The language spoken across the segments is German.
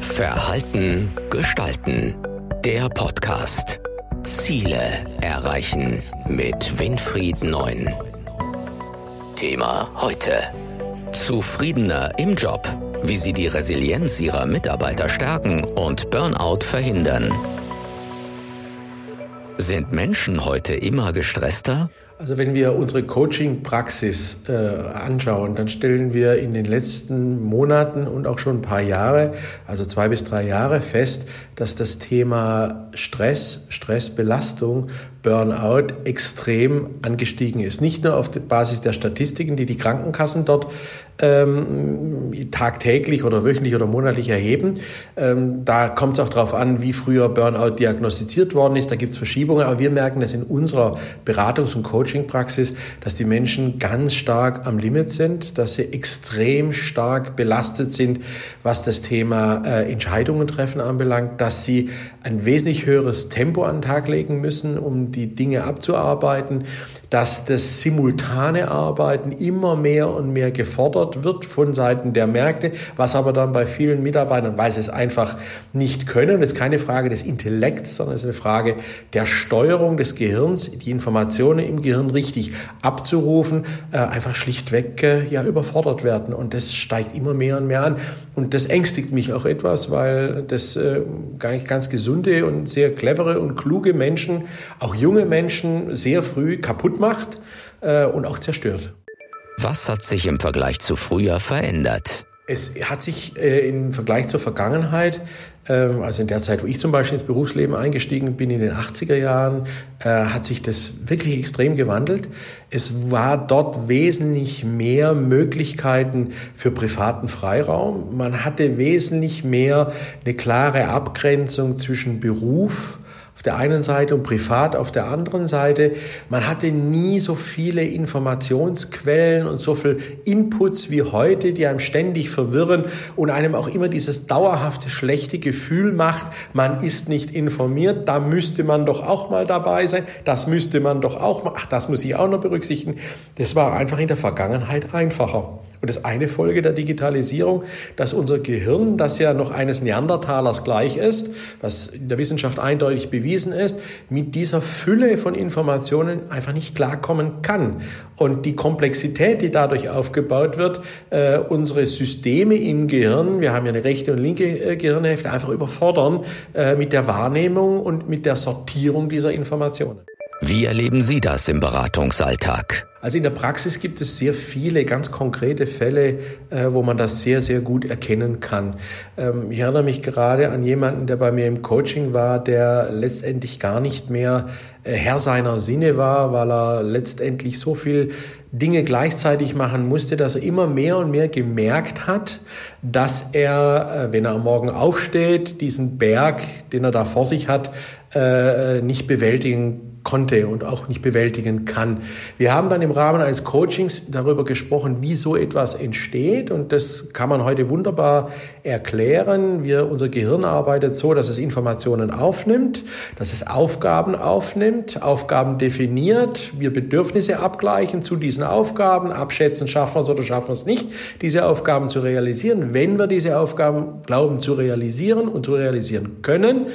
Verhalten gestalten. Der Podcast. Ziele erreichen mit Winfried Neun. Thema heute. Zufriedener im Job. Wie Sie die Resilienz Ihrer Mitarbeiter stärken und Burnout verhindern. Sind Menschen heute immer gestresster? Also wenn wir unsere Coaching-Praxis äh, anschauen, dann stellen wir in den letzten Monaten und auch schon ein paar Jahre, also zwei bis drei Jahre fest, dass das Thema Stress, Stressbelastung, Burnout extrem angestiegen ist. Nicht nur auf der Basis der Statistiken, die die Krankenkassen dort ähm, tagtäglich oder wöchentlich oder monatlich erheben. Ähm, da kommt es auch darauf an, wie früher Burnout diagnostiziert worden ist. Da gibt es Verschiebungen, aber wir merken das in unserer Beratungs- und Coaching-Praxis, dass die Menschen ganz stark am Limit sind, dass sie extrem stark belastet sind, was das Thema äh, Entscheidungen treffen anbelangt, dass sie ein wesentlich höheres Tempo an den Tag legen müssen, um die Dinge abzuarbeiten, dass das simultane Arbeiten immer mehr und mehr gefordert wird von Seiten der Märkte, was aber dann bei vielen Mitarbeitern, weil sie es einfach nicht können, das ist keine Frage des Intellekts, sondern es ist eine Frage der Steuerung des Gehirns, die Informationen im Gehirn richtig abzurufen, äh, einfach schlichtweg äh, ja überfordert werden. Und das steigt immer mehr und mehr an. Und das ängstigt mich auch etwas, weil das äh, gar nicht ganz gesunde und sehr clevere und kluge Menschen, auch junge Menschen sehr früh kaputt macht äh, und auch zerstört. Was hat sich im Vergleich zu früher verändert? Es hat sich äh, im Vergleich zur Vergangenheit, ähm, also in der Zeit, wo ich zum Beispiel ins Berufsleben eingestiegen bin, in den 80er Jahren, äh, hat sich das wirklich extrem gewandelt. Es war dort wesentlich mehr Möglichkeiten für privaten Freiraum. Man hatte wesentlich mehr eine klare Abgrenzung zwischen Beruf, auf der einen Seite und privat auf der anderen Seite. Man hatte nie so viele Informationsquellen und so viel Inputs wie heute, die einem ständig verwirren und einem auch immer dieses dauerhafte schlechte Gefühl macht, man ist nicht informiert, da müsste man doch auch mal dabei sein, das müsste man doch auch mal, ach, das muss ich auch noch berücksichtigen. Das war einfach in der Vergangenheit einfacher. Und das eine Folge der Digitalisierung, dass unser Gehirn, das ja noch eines Neandertalers gleich ist, was in der Wissenschaft eindeutig bewiesen ist, mit dieser Fülle von Informationen einfach nicht klarkommen kann. Und die Komplexität, die dadurch aufgebaut wird, äh, unsere Systeme im Gehirn, wir haben ja eine rechte und linke äh, Gehirnhälfte, einfach überfordern äh, mit der Wahrnehmung und mit der Sortierung dieser Informationen. Wie erleben Sie das im Beratungsalltag? Also in der Praxis gibt es sehr viele ganz konkrete Fälle, äh, wo man das sehr, sehr gut erkennen kann. Ähm, ich erinnere mich gerade an jemanden, der bei mir im Coaching war, der letztendlich gar nicht mehr äh, Herr seiner Sinne war, weil er letztendlich so viel Dinge gleichzeitig machen musste, dass er immer mehr und mehr gemerkt hat, dass er, äh, wenn er am Morgen aufsteht, diesen Berg, den er da vor sich hat, nicht bewältigen konnte und auch nicht bewältigen kann. Wir haben dann im Rahmen eines Coachings darüber gesprochen, wie so etwas entsteht und das kann man heute wunderbar erklären. Wir, unser Gehirn arbeitet so, dass es Informationen aufnimmt, dass es Aufgaben aufnimmt, Aufgaben definiert, wir Bedürfnisse abgleichen zu diesen Aufgaben, abschätzen, schaffen wir es oder schaffen wir es nicht, diese Aufgaben zu realisieren. Wenn wir diese Aufgaben glauben zu realisieren und zu realisieren können,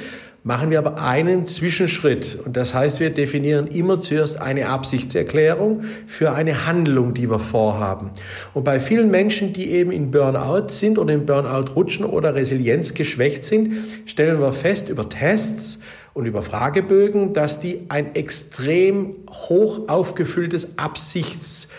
machen wir aber einen Zwischenschritt. Und das heißt, wir definieren immer zuerst eine Absichtserklärung für eine Handlung, die wir vorhaben. Und bei vielen Menschen, die eben in Burnout sind oder in Burnout rutschen oder Resilienz geschwächt sind, stellen wir fest über Tests, und über Fragebögen, dass die ein extrem hoch aufgefülltes Absichts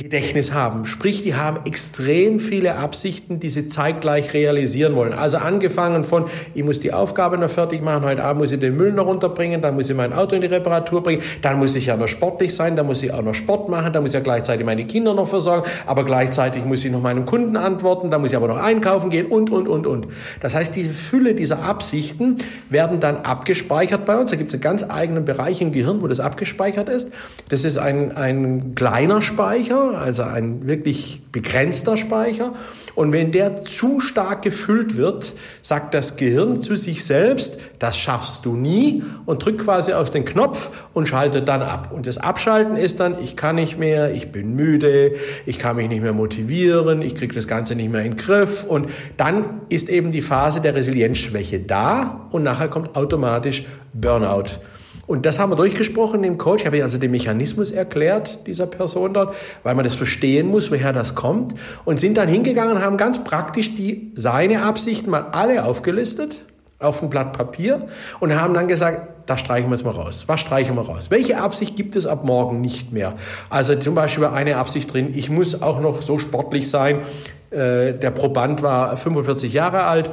Gedächtnis haben. Sprich, die haben extrem viele Absichten, die sie zeitgleich realisieren wollen. Also angefangen von, ich muss die Aufgabe noch fertig machen, heute Abend muss ich den Müll noch runterbringen, dann muss ich mein Auto in die Reparatur bringen, dann muss ich ja noch sportlich sein, dann muss ich auch noch Sport machen, dann muss ich ja gleichzeitig meine Kinder noch versorgen, aber gleichzeitig muss ich noch meinem Kunden antworten, dann muss ich aber noch einkaufen gehen und, und, und, und. Das heißt, diese Fülle dieser Absichten werden dann abgespeichert bei uns. Da gibt es einen ganz eigenen Bereich im Gehirn, wo das abgespeichert ist. Das ist ein, ein kleiner Speicher, Also ein wirklich begrenzter Speicher. Und wenn der zu stark gefüllt wird, sagt das Gehirn zu sich selbst, das schaffst du nie und drückt quasi auf den Knopf und schaltet dann ab. Und das Abschalten ist dann, ich kann nicht mehr, ich bin müde, ich kann mich nicht mehr motivieren, ich kriege das Ganze nicht mehr in den Griff. Und dann ist eben die Phase der Resilienzschwäche da und nachher kommt automatisch Burnout. Und das haben wir durchgesprochen im Coach. Ich habe also den Mechanismus erklärt dieser Person dort, weil man das verstehen muss, woher das kommt. Und sind dann hingegangen und haben ganz praktisch die, seine Absichten mal alle aufgelistet auf ein Blatt Papier und haben dann gesagt, da streichen wir es mal raus. Was streichen wir raus? Welche Absicht gibt es ab morgen nicht mehr? Also zum Beispiel eine Absicht drin, ich muss auch noch so sportlich sein. Äh, der Proband war 45 Jahre alt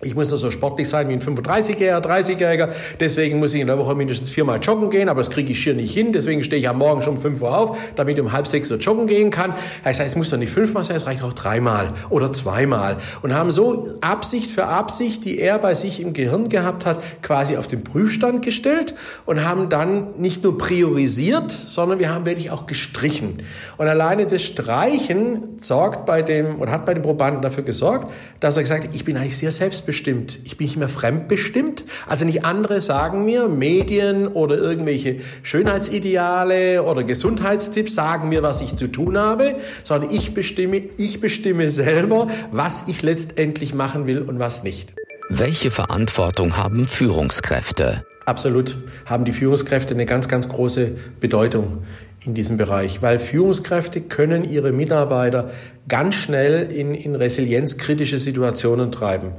ich muss nur so sportlich sein wie ein 35-Jähriger, 30-Jähriger. Deswegen muss ich in der Woche mindestens viermal joggen gehen, aber das kriege ich hier nicht hin. Deswegen stehe ich am Morgen schon um 5 Uhr auf, damit ich um halb sechs Uhr joggen gehen kann. Das heißt, es muss doch nicht fünfmal sein, es reicht auch dreimal oder zweimal. Und haben so Absicht für Absicht, die er bei sich im Gehirn gehabt hat, quasi auf den Prüfstand gestellt und haben dann nicht nur priorisiert, sondern wir haben wirklich auch gestrichen. Und alleine das Streichen sorgt bei dem, oder hat bei dem Probanden dafür gesorgt, dass er gesagt hat, ich bin eigentlich sehr selbst selbstbestimmt. Ich bin nicht mehr fremdbestimmt. Also nicht andere sagen mir, Medien oder irgendwelche Schönheitsideale oder Gesundheitstipps sagen mir, was ich zu tun habe, sondern ich bestimme, ich bestimme selber, was ich letztendlich machen will und was nicht. Welche Verantwortung haben Führungskräfte? Absolut haben die Führungskräfte eine ganz, ganz große Bedeutung in diesem Bereich, weil Führungskräfte können ihre Mitarbeiter ganz schnell in, in resilienzkritische Situationen treiben.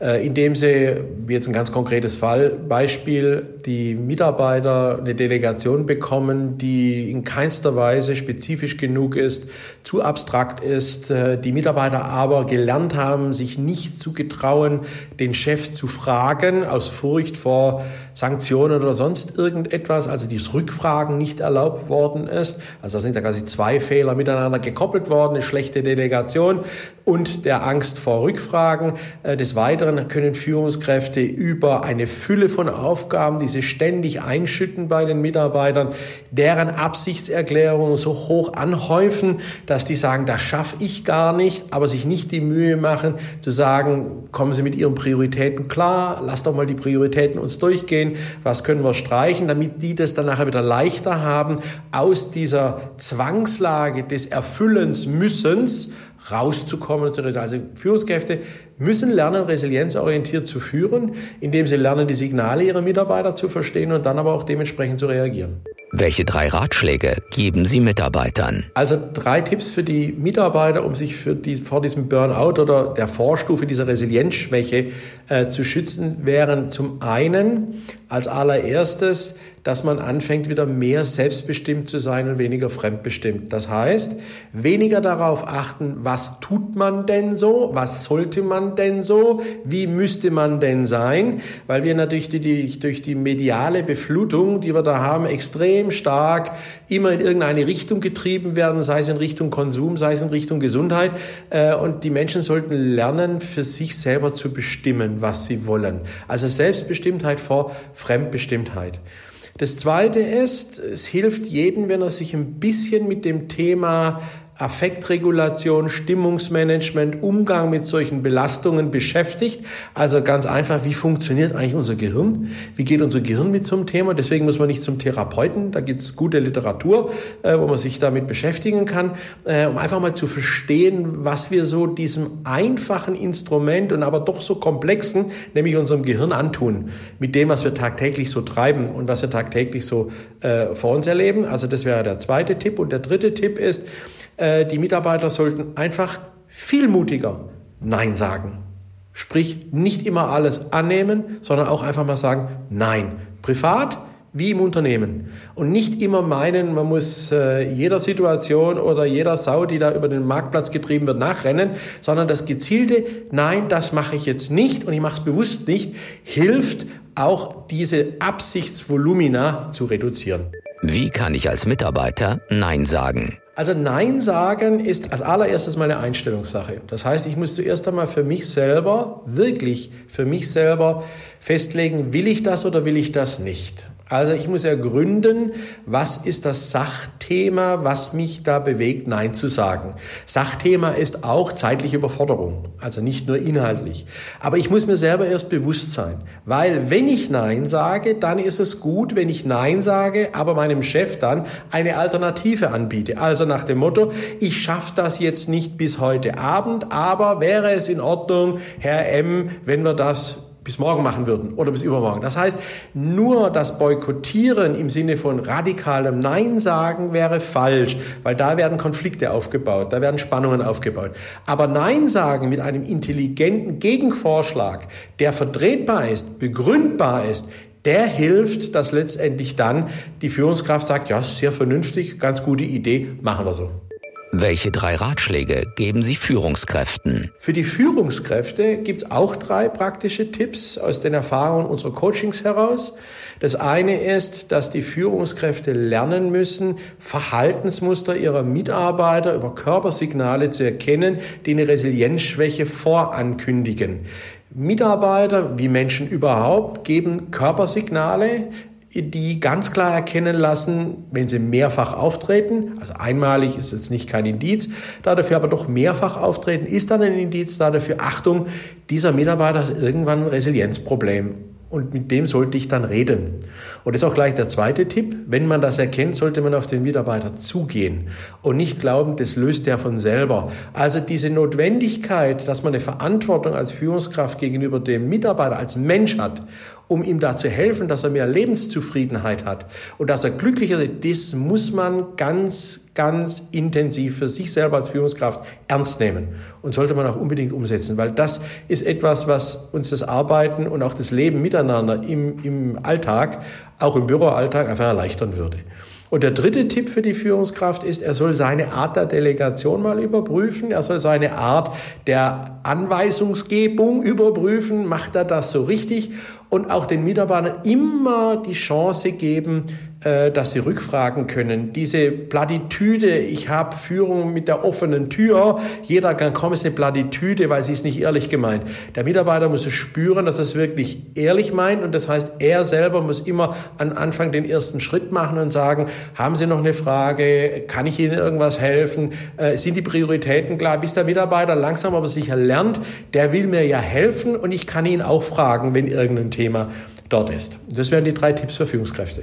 Äh, indem sie, jetzt ein ganz konkretes Fallbeispiel, die Mitarbeiter eine Delegation bekommen, die in keinster Weise spezifisch genug ist, zu abstrakt ist, äh, die Mitarbeiter aber gelernt haben, sich nicht zu getrauen, den Chef zu fragen, aus Furcht vor Sanktionen oder sonst irgendetwas, also dieses Rückfragen nicht erlaubt worden ist. Also da sind ja quasi zwei Fehler miteinander gekoppelt worden, eine schlechte Delegation und der Angst vor Rückfragen. Äh, des Weiteren können Führungskräfte über eine Fülle von Aufgaben, die sie ständig einschütten bei den Mitarbeitern, deren Absichtserklärungen so hoch anhäufen, dass die sagen, das schaffe ich gar nicht, aber sich nicht die Mühe machen zu sagen, kommen Sie mit Ihren Prioritäten klar, lass doch mal die Prioritäten uns durchgehen was können wir streichen, damit die das dann nachher wieder leichter haben, aus dieser Zwangslage des Erfüllens müssens rauszukommen. Also Führungskräfte müssen lernen, resilienzorientiert zu führen, indem sie lernen, die Signale ihrer Mitarbeiter zu verstehen und dann aber auch dementsprechend zu reagieren. Welche drei Ratschläge geben Sie Mitarbeitern? Also drei Tipps für die Mitarbeiter, um sich die, vor diesem Burnout oder der Vorstufe dieser Resilienzschwäche äh, zu schützen, wären zum einen als allererstes dass man anfängt, wieder mehr selbstbestimmt zu sein und weniger fremdbestimmt. Das heißt, weniger darauf achten, was tut man denn so, was sollte man denn so, wie müsste man denn sein, weil wir natürlich die, die, durch die mediale Beflutung, die wir da haben, extrem stark immer in irgendeine Richtung getrieben werden, sei es in Richtung Konsum, sei es in Richtung Gesundheit. Äh, und die Menschen sollten lernen, für sich selber zu bestimmen, was sie wollen. Also Selbstbestimmtheit vor Fremdbestimmtheit. Das Zweite ist, es hilft jedem, wenn er sich ein bisschen mit dem Thema Affektregulation, Stimmungsmanagement, Umgang mit solchen Belastungen beschäftigt. Also ganz einfach, wie funktioniert eigentlich unser Gehirn? Wie geht unser Gehirn mit so einem Thema? Deswegen muss man nicht zum Therapeuten. Da gibt es gute Literatur, äh, wo man sich damit beschäftigen kann, äh, um einfach mal zu verstehen, was wir so diesem einfachen Instrument und aber doch so komplexen, nämlich unserem Gehirn antun, mit dem, was wir tagtäglich so treiben und was wir tagtäglich so äh, vor uns erleben. Also das wäre der zweite Tipp. Und der dritte Tipp ist, äh, die Mitarbeiter sollten einfach viel mutiger Nein sagen. Sprich, nicht immer alles annehmen, sondern auch einfach mal sagen Nein. Privat wie im Unternehmen. Und nicht immer meinen, man muss äh, jeder Situation oder jeder Sau, die da über den Marktplatz getrieben wird, nachrennen, sondern das gezielte Nein, das mache ich jetzt nicht und ich mache es bewusst nicht, hilft auch diese Absichtsvolumina zu reduzieren. Wie kann ich als Mitarbeiter Nein sagen? Also Nein sagen ist als allererstes mal eine Einstellungssache. Das heißt, ich muss zuerst einmal für mich selber, wirklich für mich selber festlegen, will ich das oder will ich das nicht. Also ich muss ergründen, was ist das Sachthema, was mich da bewegt, Nein zu sagen. Sachthema ist auch zeitliche Überforderung, also nicht nur inhaltlich. Aber ich muss mir selber erst bewusst sein, weil wenn ich Nein sage, dann ist es gut, wenn ich Nein sage, aber meinem Chef dann eine Alternative anbiete. Also nach dem Motto, ich schaffe das jetzt nicht bis heute Abend, aber wäre es in Ordnung, Herr M., wenn wir das bis morgen machen würden oder bis übermorgen. Das heißt, nur das Boykottieren im Sinne von radikalem Nein sagen wäre falsch, weil da werden Konflikte aufgebaut, da werden Spannungen aufgebaut. Aber Nein sagen mit einem intelligenten Gegenvorschlag, der vertretbar ist, begründbar ist, der hilft, dass letztendlich dann die Führungskraft sagt, ja, sehr vernünftig, ganz gute Idee, machen wir so. Welche drei Ratschläge geben Sie Führungskräften? Für die Führungskräfte gibt es auch drei praktische Tipps aus den Erfahrungen unserer Coachings heraus. Das eine ist, dass die Führungskräfte lernen müssen, Verhaltensmuster ihrer Mitarbeiter über Körpersignale zu erkennen, die eine Resilienzschwäche vorankündigen. Mitarbeiter, wie Menschen überhaupt, geben Körpersignale, die ganz klar erkennen lassen, wenn sie mehrfach auftreten, also einmalig ist jetzt nicht kein Indiz, da dafür aber doch mehrfach auftreten, ist dann ein Indiz da dafür, Achtung, dieser Mitarbeiter hat irgendwann ein Resilienzproblem und mit dem sollte ich dann reden. Und das ist auch gleich der zweite Tipp. Wenn man das erkennt, sollte man auf den Mitarbeiter zugehen und nicht glauben, das löst er von selber. Also diese Notwendigkeit, dass man eine Verantwortung als Führungskraft gegenüber dem Mitarbeiter als Mensch hat um ihm da zu helfen, dass er mehr Lebenszufriedenheit hat und dass er glücklicher ist, das muss man ganz, ganz intensiv für sich selber als Führungskraft ernst nehmen und sollte man auch unbedingt umsetzen, weil das ist etwas, was uns das Arbeiten und auch das Leben miteinander im, im Alltag, auch im Büroalltag einfach erleichtern würde. Und der dritte Tipp für die Führungskraft ist, er soll seine Art der Delegation mal überprüfen, er soll seine Art der Anweisungsgebung überprüfen, macht er das so richtig? Und auch den Mitarbeitern immer die Chance geben, dass sie rückfragen können. Diese Plattitüde, ich habe Führung mit der offenen Tür, jeder kann kommen, ist eine Plattitüde, weil sie ist nicht ehrlich gemeint. Der Mitarbeiter muss es spüren, dass er es wirklich ehrlich meint und das heißt, er selber muss immer am Anfang den ersten Schritt machen und sagen, haben Sie noch eine Frage, kann ich Ihnen irgendwas helfen, äh, sind die Prioritäten klar, bis der Mitarbeiter langsam aber sicher lernt, der will mir ja helfen und ich kann ihn auch fragen, wenn irgendein Thema dort ist. Das wären die drei Tipps für Führungskräfte.